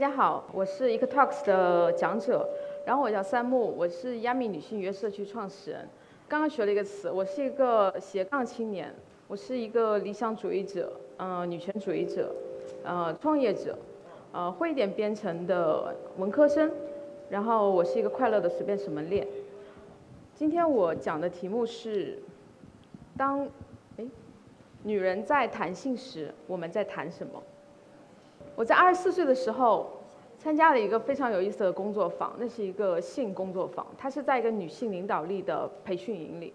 大家好，我是一个 Talks 的讲者，然后我叫三木，我是亚米女性约社区创始人。刚刚学了一个词，我是一个斜杠青年，我是一个理想主义者，呃，女权主义者，呃，创业者，呃，会一点编程的文科生，然后我是一个快乐的随便什么练。今天我讲的题目是，当，哎，女人在谈性时，我们在谈什么？我在二十四岁的时候，参加了一个非常有意思的工作坊，那是一个性工作坊，它是在一个女性领导力的培训营里。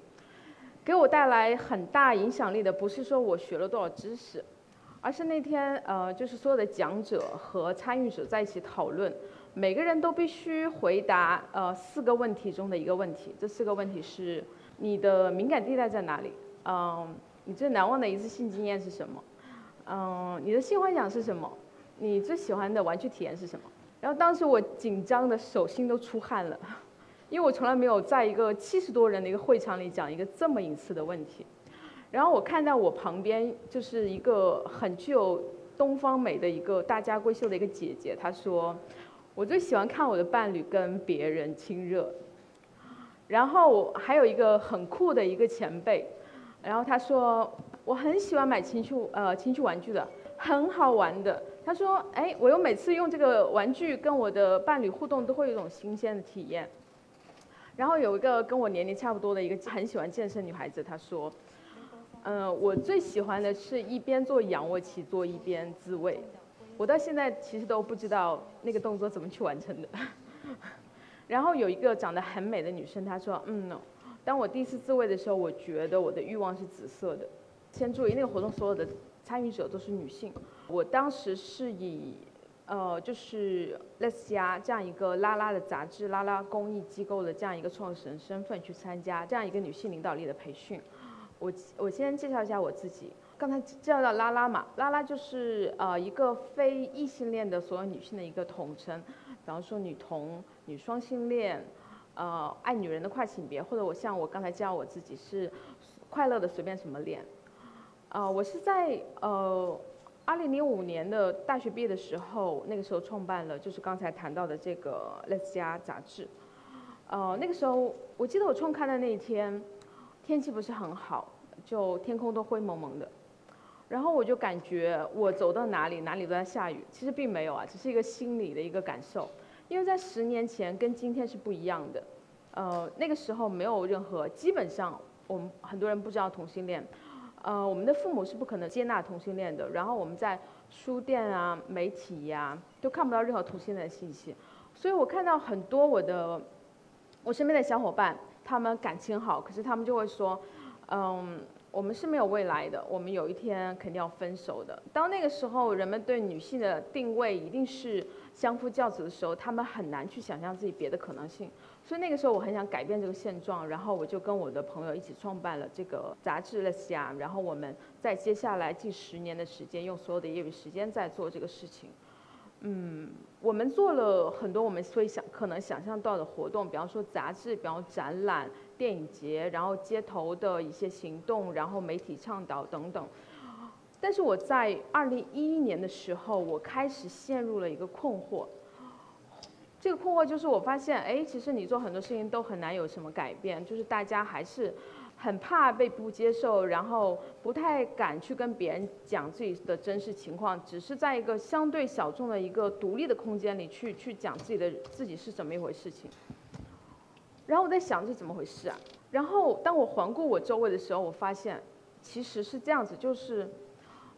给我带来很大影响力的，不是说我学了多少知识，而是那天呃，就是所有的讲者和参与者在一起讨论，每个人都必须回答呃四个问题中的一个问题。这四个问题是：你的敏感地带在哪里？嗯，你最难忘的一次性经验是什么？嗯，你的性幻想是什么？你最喜欢的玩具体验是什么？然后当时我紧张的手心都出汗了，因为我从来没有在一个七十多人的一个会场里讲一个这么隐私的问题。然后我看到我旁边就是一个很具有东方美的一个大家闺秀的一个姐姐，她说：“我最喜欢看我的伴侣跟别人亲热。”然后还有一个很酷的一个前辈，然后他说：“我很喜欢买情趣呃情趣玩具的，很好玩的。”他说：“哎，我又每次用这个玩具跟我的伴侣互动，都会有一种新鲜的体验。”然后有一个跟我年龄差不多的一个很喜欢健身女孩子，她说：“嗯，我最喜欢的是一边做仰卧起坐一边自慰。我到现在其实都不知道那个动作怎么去完成的。”然后有一个长得很美的女生，她说：“嗯，当我第一次自慰的时候，我觉得我的欲望是紫色的。”先注意，那个活动所有的参与者都是女性。我当时是以，呃，就是类似家这样一个拉拉的杂志、拉拉公益机构的这样一个创始人身份去参加这样一个女性领导力的培训。我我先介绍一下我自己，刚才介绍到拉拉嘛，拉拉就是呃一个非异性恋的所有女性的一个统称，比方说女同、女双性恋，呃，爱女人的跨性别，或者我像我刚才介绍我自己是快乐的随便什么恋，呃，我是在呃。二零零五年的大学毕业的时候，那个时候创办了就是刚才谈到的这个《Let's 家》杂志。呃，那个时候我记得我创刊的那一天，天气不是很好，就天空都灰蒙蒙的。然后我就感觉我走到哪里，哪里都在下雨。其实并没有啊，只是一个心理的一个感受。因为在十年前跟今天是不一样的。呃，那个时候没有任何，基本上我们很多人不知道同性恋。呃，我们的父母是不可能接纳同性恋的。然后我们在书店啊、媒体呀，都看不到任何同性恋的信息。所以我看到很多我的我身边的小伙伴，他们感情好，可是他们就会说，嗯，我们是没有未来的，我们有一天肯定要分手的。当那个时候，人们对女性的定位一定是相夫教子的时候，他们很难去想象自己别的可能性。所以那个时候我很想改变这个现状，然后我就跟我的朋友一起创办了这个杂志《l e s 然后我们在接下来近十年的时间，用所有的业余时间在做这个事情。嗯，我们做了很多我们所以想可能想象到的活动，比方说杂志，比方展览、电影节，然后街头的一些行动，然后媒体倡导等等。但是我在二零一一年的时候，我开始陷入了一个困惑。这个困惑就是我发现，哎，其实你做很多事情都很难有什么改变，就是大家还是很怕被不接受，然后不太敢去跟别人讲自己的真实情况，只是在一个相对小众的一个独立的空间里去去讲自己的自己是怎么一回事情。然后我在想这怎么回事啊？然后当我环顾我周围的时候，我发现其实是这样子，就是。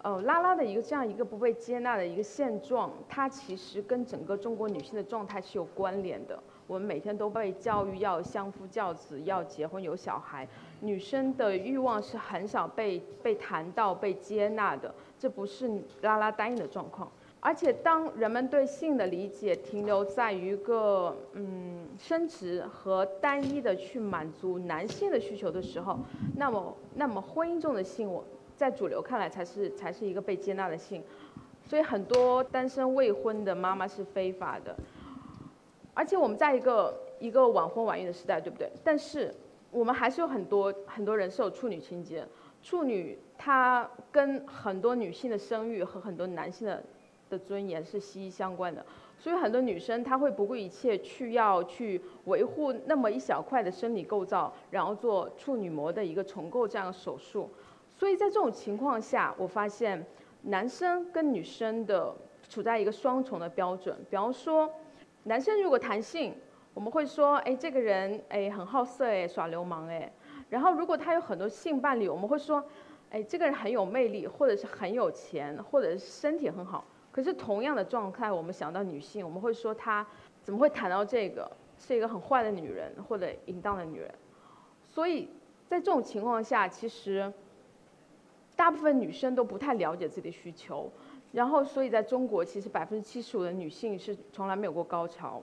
呃，拉拉的一个这样一个不被接纳的一个现状，它其实跟整个中国女性的状态是有关联的。我们每天都被教育要相夫教子，要结婚有小孩，女生的欲望是很少被被谈到、被接纳的。这不是拉拉单一的状况。而且，当人们对性的理解停留在于一个嗯生殖和单一的去满足男性的需求的时候，那么那么婚姻中的性我。在主流看来，才是才是一个被接纳的性，所以很多单身未婚的妈妈是非法的。而且我们在一个一个晚婚晚育的时代，对不对？但是我们还是有很多很多人是有处女情节，处女她跟很多女性的生育和很多男性的的尊严是息息相关的。所以很多女生她会不顾一切去要去维护那么一小块的生理构造，然后做处女膜的一个重构这样的手术。所以在这种情况下，我发现男生跟女生的处在一个双重的标准。比方说，男生如果谈性，我们会说，哎，这个人哎很好色哎，耍流氓哎。然后如果他有很多性伴侣，我们会说，哎，这个人很有魅力，或者是很有钱，或者是身体很好。可是同样的状态，我们想到女性，我们会说她怎么会谈到这个是一个很坏的女人或者淫荡的女人？所以在这种情况下，其实大部分女生都不太了解自己的需求。然后，所以在中国，其实百分之七十五的女性是从来没有过高潮。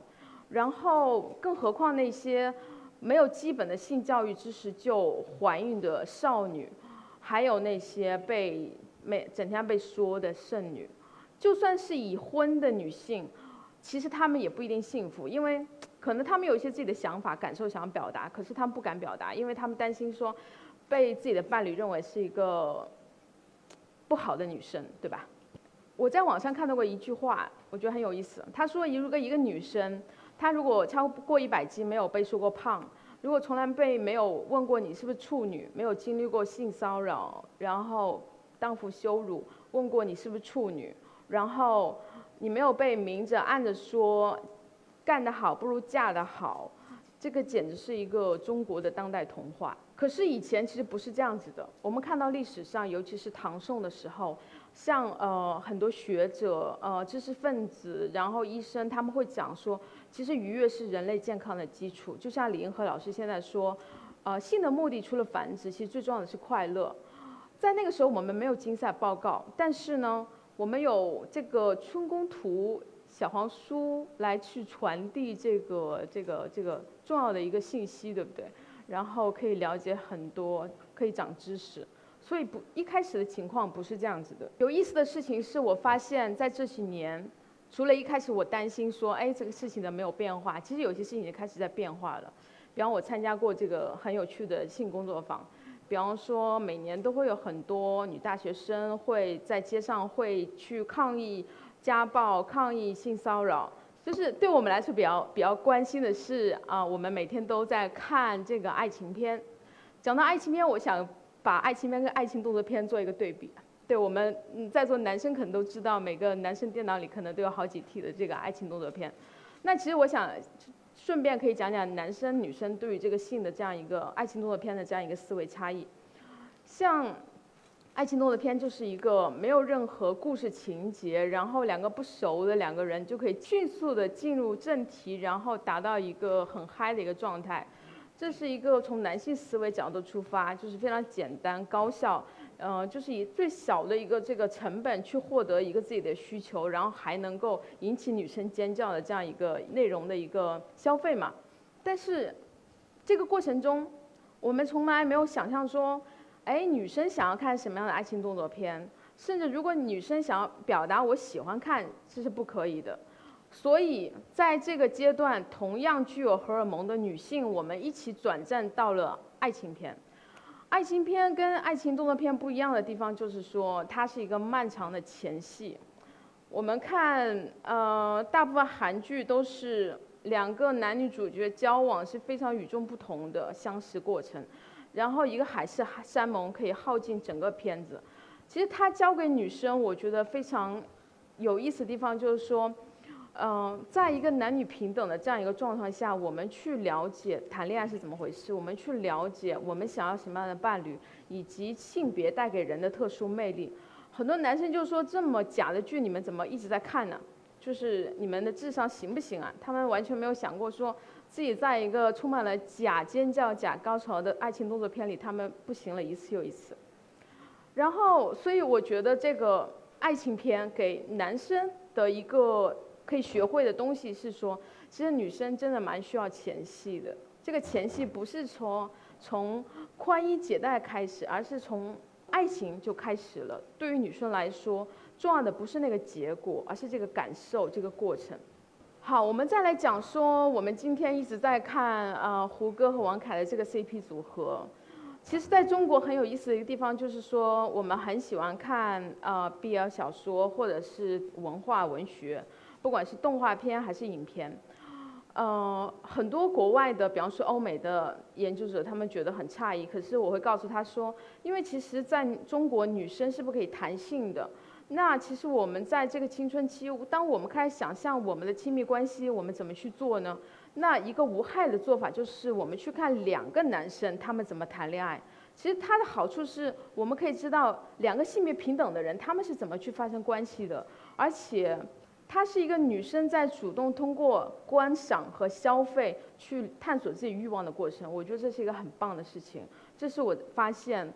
然后，更何况那些没有基本的性教育知识就怀孕的少女，还有那些被每整天被说的剩女。就算是已婚的女性，其实她们也不一定幸福，因为可能她们有一些自己的想法、感受想要表达，可是她们不敢表达，因为她们担心说被自己的伴侣认为是一个不好的女生，对吧？我在网上看到过一句话，我觉得很有意思。他说，如果一个女生，她如果超过一百斤，没有被说过胖，如果从来被没有问过你是不是处女，没有经历过性骚扰，然后荡妇羞辱，问过你是不是处女。然后你没有被明着暗着说，干得好不如嫁得好，这个简直是一个中国的当代童话。可是以前其实不是这样子的。我们看到历史上，尤其是唐宋的时候，像呃很多学者、呃知识分子，然后医生，他们会讲说，其实愉悦是人类健康的基础。就像李银河老师现在说，呃性的目的除了繁殖，其实最重要的是快乐。在那个时候我们没有竞赛报告，但是呢。我们有这个春宫图、小黄书来去传递这个这个这个重要的一个信息，对不对？然后可以了解很多，可以长知识。所以不一开始的情况不是这样子的。有意思的事情是我发现，在这几年，除了一开始我担心说，哎，这个事情呢没有变化，其实有些事情已经开始在变化了。比方我参加过这个很有趣的性工作坊。比方说，每年都会有很多女大学生会在街上会去抗议家暴、抗议性骚扰。就是对我们来说比较比较关心的是啊，我们每天都在看这个爱情片。讲到爱情片，我想把爱情片跟爱情动作片做一个对比。对我们在座男生可能都知道，每个男生电脑里可能都有好几 T 的这个爱情动作片。那其实我想。顺便可以讲讲男生女生对于这个性的这样一个爱情动作片的这样一个思维差异。像爱情动作片就是一个没有任何故事情节，然后两个不熟的两个人就可以迅速的进入正题，然后达到一个很嗨的一个状态。这是一个从男性思维角度出发，就是非常简单高效。嗯，就是以最小的一个这个成本去获得一个自己的需求，然后还能够引起女生尖叫的这样一个内容的一个消费嘛。但是这个过程中，我们从来没有想象说，哎，女生想要看什么样的爱情动作片，甚至如果女生想要表达我喜欢看，这是不可以的。所以在这个阶段，同样具有荷尔蒙的女性，我们一起转战到了爱情片。爱情片跟爱情动作片不一样的地方，就是说它是一个漫长的前戏。我们看，呃，大部分韩剧都是两个男女主角交往是非常与众不同的相识过程，然后一个海誓山盟可以耗尽整个片子。其实他教给女生，我觉得非常有意思的地方就是说。嗯，在一个男女平等的这样一个状况下，我们去了解谈恋爱是怎么回事，我们去了解我们想要什么样的伴侣，以及性别带给人的特殊魅力。很多男生就说这么假的剧，你们怎么一直在看呢？就是你们的智商行不行啊？他们完全没有想过说自己在一个充满了假尖叫、假高潮的爱情动作片里，他们不行了一次又一次。然后，所以我觉得这个爱情片给男生的一个。可以学会的东西是说，其实女生真的蛮需要前戏的。这个前戏不是从从宽衣解带开始，而是从爱情就开始了。对于女生来说，重要的不是那个结果，而是这个感受，这个过程。好，我们再来讲说，我们今天一直在看啊胡歌和王凯的这个 CP 组合。其实，在中国很有意思的一个地方，就是说我们很喜欢看啊 BL 小说或者是文化文学。不管是动画片还是影片。呃，很多国外的，比方说欧美的研究者，他们觉得很诧异。可是我会告诉他说，因为其实在中国，女生是不可以谈性的。那其实我们在这个青春期，当我们开始想象我们的亲密关系，我们怎么去做呢？那一个无害的做法就是我们去看两个男生他们怎么谈恋爱。其实它的好处是，我们可以知道两个性别平等的人他们是怎么去发生关系的，而且。它是一个女生在主动通过观赏和消费去探索自己欲望的过程，我觉得这是一个很棒的事情。这是我发现，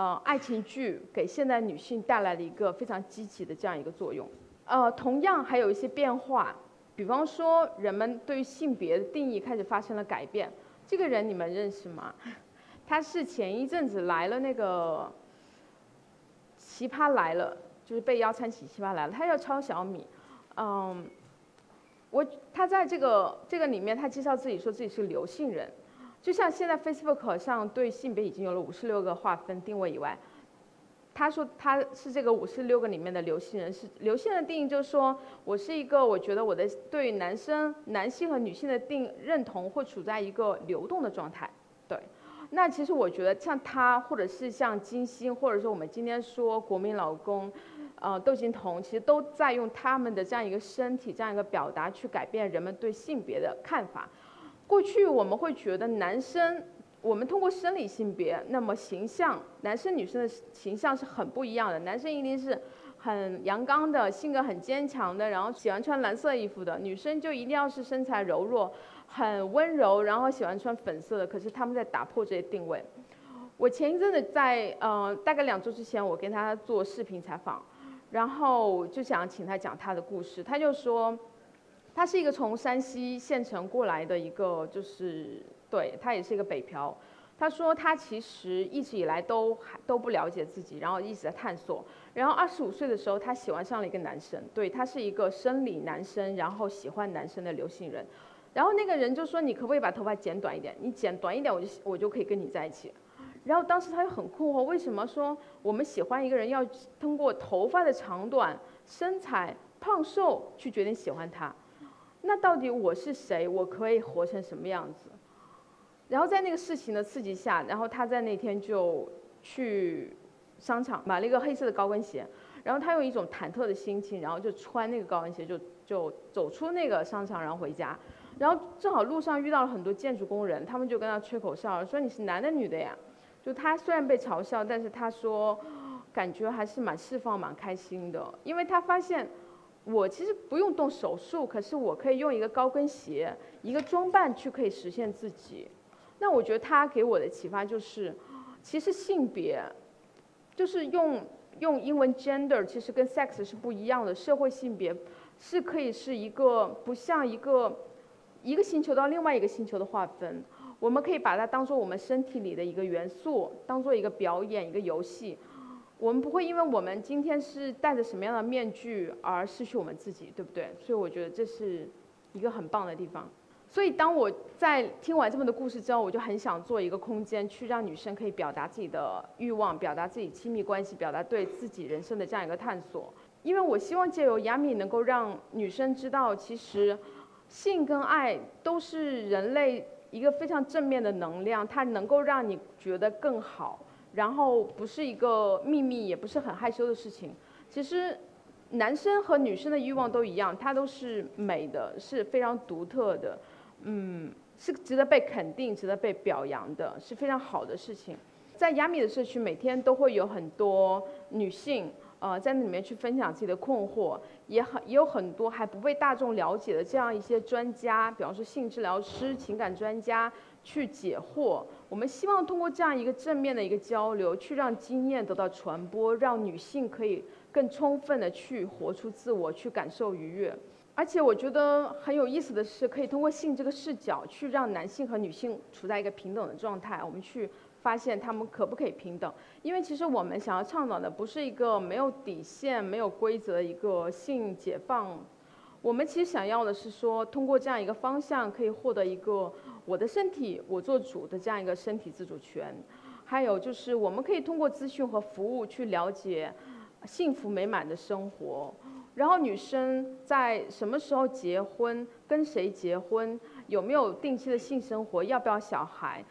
呃，爱情剧给现代女性带来了一个非常积极的这样一个作用。呃，同样还有一些变化，比方说人们对于性别的定义开始发生了改变。这个人你们认识吗？他是前一阵子来了那个《奇葩来了》，就是被邀参起《奇葩来了》，他要抄小米。嗯，我他在这个这个里面，他介绍自己说自己是刘姓人，就像现在 Facebook 上对性别已经有了五十六个划分定位以外，他说他是这个五十六个里面的刘姓人，是刘姓人的定义就是说我是一个，我觉得我的对男生、男性和女性的定认同会处在一个流动的状态，对。那其实我觉得像他，或者是像金星，或者说我们今天说国民老公。呃，窦靖童其实都在用他们的这样一个身体、这样一个表达去改变人们对性别的看法。过去我们会觉得男生，我们通过生理性别，那么形象，男生女生的形象是很不一样的。男生一定是很阳刚的，性格很坚强的，然后喜欢穿蓝色衣服的；女生就一定要是身材柔弱、很温柔，然后喜欢穿粉色的。可是他们在打破这些定位。我前一阵子在呃，大概两周之前，我跟他做视频采访。然后就想请他讲他的故事，他就说，他是一个从山西县城过来的一个，就是对他也是一个北漂。他说他其实一直以来都还都不了解自己，然后一直在探索。然后二十五岁的时候，他喜欢上了一个男生，对他是一个生理男生，然后喜欢男生的刘姓人。然后那个人就说：“你可不可以把头发剪短一点？你剪短一点，我就我就可以跟你在一起。”然后当时他就很困惑，为什么说我们喜欢一个人要通过头发的长短、身材胖瘦去决定喜欢他？那到底我是谁？我可以活成什么样子？然后在那个事情的刺激下，然后他在那天就去商场买了一个黑色的高跟鞋，然后他用一种忐忑的心情，然后就穿那个高跟鞋就就走出那个商场，然后回家。然后正好路上遇到了很多建筑工人，他们就跟他吹口哨，说你是男的女的呀？就他虽然被嘲笑，但是他说，感觉还是蛮释放、蛮开心的，因为他发现，我其实不用动手术，可是我可以用一个高跟鞋、一个装扮去可以实现自己。那我觉得他给我的启发就是，其实性别，就是用用英文 gender，其实跟 sex 是不一样的。社会性别是可以是一个不像一个一个星球到另外一个星球的划分。我们可以把它当做我们身体里的一个元素，当做一个表演、一个游戏。我们不会因为我们今天是戴着什么样的面具而失去我们自己，对不对？所以我觉得这是一个很棒的地方。所以当我在听完这么多故事之后，我就很想做一个空间，去让女生可以表达自己的欲望，表达自己亲密关系，表达对自己人生的这样一个探索。因为我希望借由亚米能够让女生知道，其实性跟爱都是人类。一个非常正面的能量，它能够让你觉得更好，然后不是一个秘密，也不是很害羞的事情。其实，男生和女生的欲望都一样，它都是美的，是非常独特的，嗯，是值得被肯定、值得被表扬的，是非常好的事情。在亚米的社区，每天都会有很多女性。呃，在那里面去分享自己的困惑，也很也有很多还不被大众了解的这样一些专家，比方说性治疗师、情感专家去解惑。我们希望通过这样一个正面的一个交流，去让经验得到传播，让女性可以更充分的去活出自我，去感受愉悦。而且我觉得很有意思的是，可以通过性这个视角，去让男性和女性处在一个平等的状态。我们去。发现他们可不可以平等？因为其实我们想要倡导的不是一个没有底线、没有规则的一个性解放，我们其实想要的是说，通过这样一个方向，可以获得一个我的身体我做主的这样一个身体自主权。还有就是，我们可以通过资讯和服务去了解幸福美满的生活。然后女生在什么时候结婚，跟谁结婚，有没有定期的性生活，要不要小孩，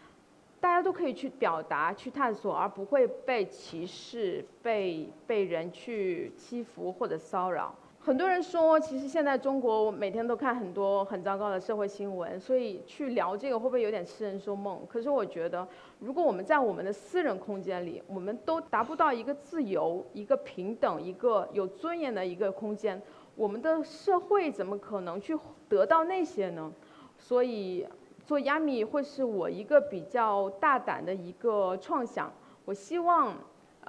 大家都可以去表达、去探索，而不会被歧视、被被人去欺负或者骚扰。很多人说，其实现在中国每天都看很多很糟糕的社会新闻，所以去聊这个会不会有点痴人说梦？可是我觉得，如果我们在我们的私人空间里，我们都达不到一个自由、一个平等、一个有尊严的一个空间，我们的社会怎么可能去得到那些呢？所以做亚米会是我一个比较大胆的一个创想。我希望。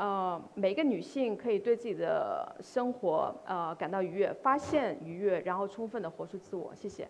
呃，每个女性可以对自己的生活呃感到愉悦，发现愉悦，然后充分的活出自我。谢谢。